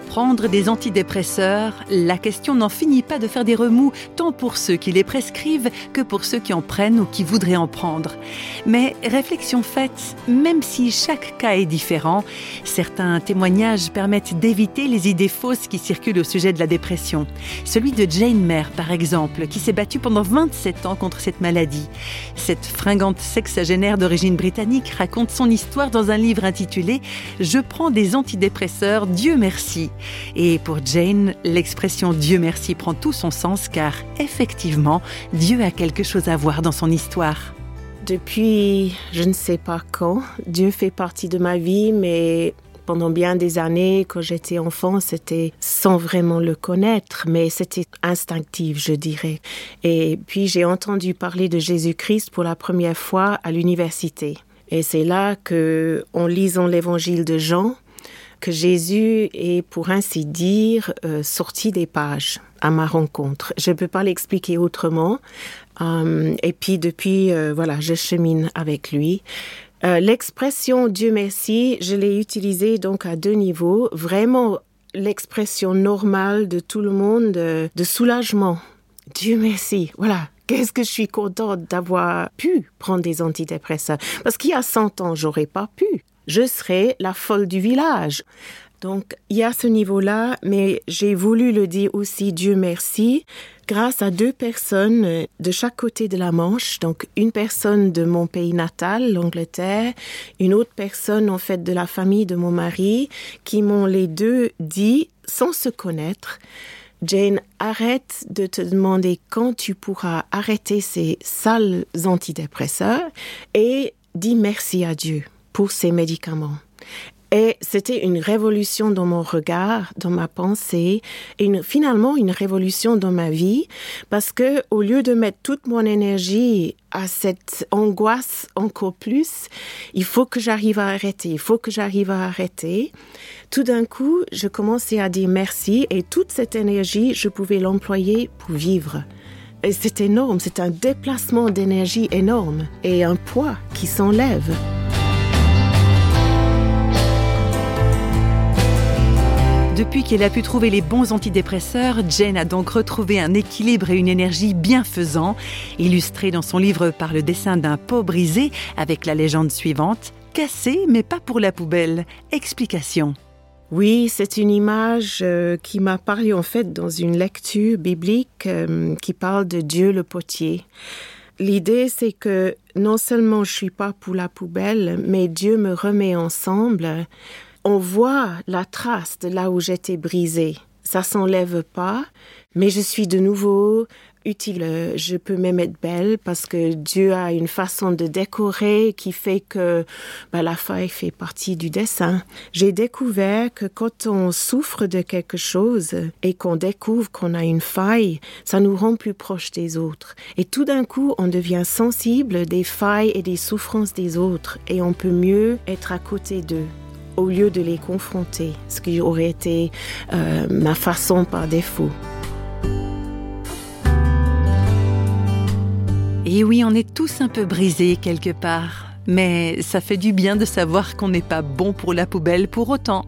prendre des antidépresseurs, la question n'en finit pas de faire des remous, tant pour ceux qui les prescrivent que pour ceux qui en prennent ou qui voudraient en prendre. Mais réflexion faite, même si chaque cas est différent, certains témoignages permettent d'éviter les idées fausses qui circulent au sujet de la dépression. Celui de Jane Mayer, par exemple, qui s'est battue pendant 27 ans contre cette maladie. Cette fringante sexagénaire d'origine britannique raconte son histoire dans un livre intitulé Je prends des antidépresseurs, Dieu merci. Et pour Jane, l'expression Dieu merci prend tout son sens car effectivement, Dieu a quelque chose à voir dans son histoire. Depuis je ne sais pas quand, Dieu fait partie de ma vie, mais pendant bien des années, quand j'étais enfant, c'était sans vraiment le connaître, mais c'était instinctif, je dirais. Et puis j'ai entendu parler de Jésus-Christ pour la première fois à l'université. Et c'est là que, en lisant l'évangile de Jean, que Jésus est, pour ainsi dire, euh, sorti des pages à ma rencontre. Je ne peux pas l'expliquer autrement. Euh, et puis depuis, euh, voilà, je chemine avec lui. L'expression Dieu merci, je l'ai utilisée donc à deux niveaux. Vraiment l'expression normale de tout le monde de soulagement. Dieu merci. Voilà, qu'est-ce que je suis contente d'avoir pu prendre des antidépresseurs. Parce qu'il y a 100 ans, j'aurais pas pu. Je serais la folle du village. Donc, il y a ce niveau-là, mais j'ai voulu le dire aussi, Dieu merci, grâce à deux personnes de chaque côté de la Manche. Donc, une personne de mon pays natal, l'Angleterre, une autre personne, en fait, de la famille de mon mari, qui m'ont les deux dit, sans se connaître, Jane, arrête de te demander quand tu pourras arrêter ces sales antidépresseurs et dis merci à Dieu pour ces médicaments. Et c'était une révolution dans mon regard, dans ma pensée, et finalement une révolution dans ma vie, parce que au lieu de mettre toute mon énergie à cette angoisse encore plus, il faut que j'arrive à arrêter, il faut que j'arrive à arrêter. Tout d'un coup, je commençais à dire merci, et toute cette énergie, je pouvais l'employer pour vivre. Et c'est énorme, c'est un déplacement d'énergie énorme et un poids qui s'enlève. Depuis qu'elle a pu trouver les bons antidépresseurs, Jane a donc retrouvé un équilibre et une énergie bienfaisants, illustrés dans son livre par le dessin d'un pot brisé avec la légende suivante Cassé mais pas pour la poubelle. Explication. Oui, c'est une image euh, qui m'a parlé en fait dans une lecture biblique euh, qui parle de Dieu le potier. L'idée, c'est que non seulement je suis pas pour la poubelle, mais Dieu me remet ensemble on voit la trace de là où j'étais brisée. Ça s'enlève pas, mais je suis de nouveau utile. Je peux même être belle parce que Dieu a une façon de décorer qui fait que bah, la faille fait partie du dessin. J'ai découvert que quand on souffre de quelque chose et qu'on découvre qu'on a une faille, ça nous rend plus proches des autres. Et tout d'un coup, on devient sensible des failles et des souffrances des autres et on peut mieux être à côté d'eux au lieu de les confronter, ce qui aurait été euh, ma façon par défaut. Et oui, on est tous un peu brisés quelque part, mais ça fait du bien de savoir qu'on n'est pas bon pour la poubelle pour autant.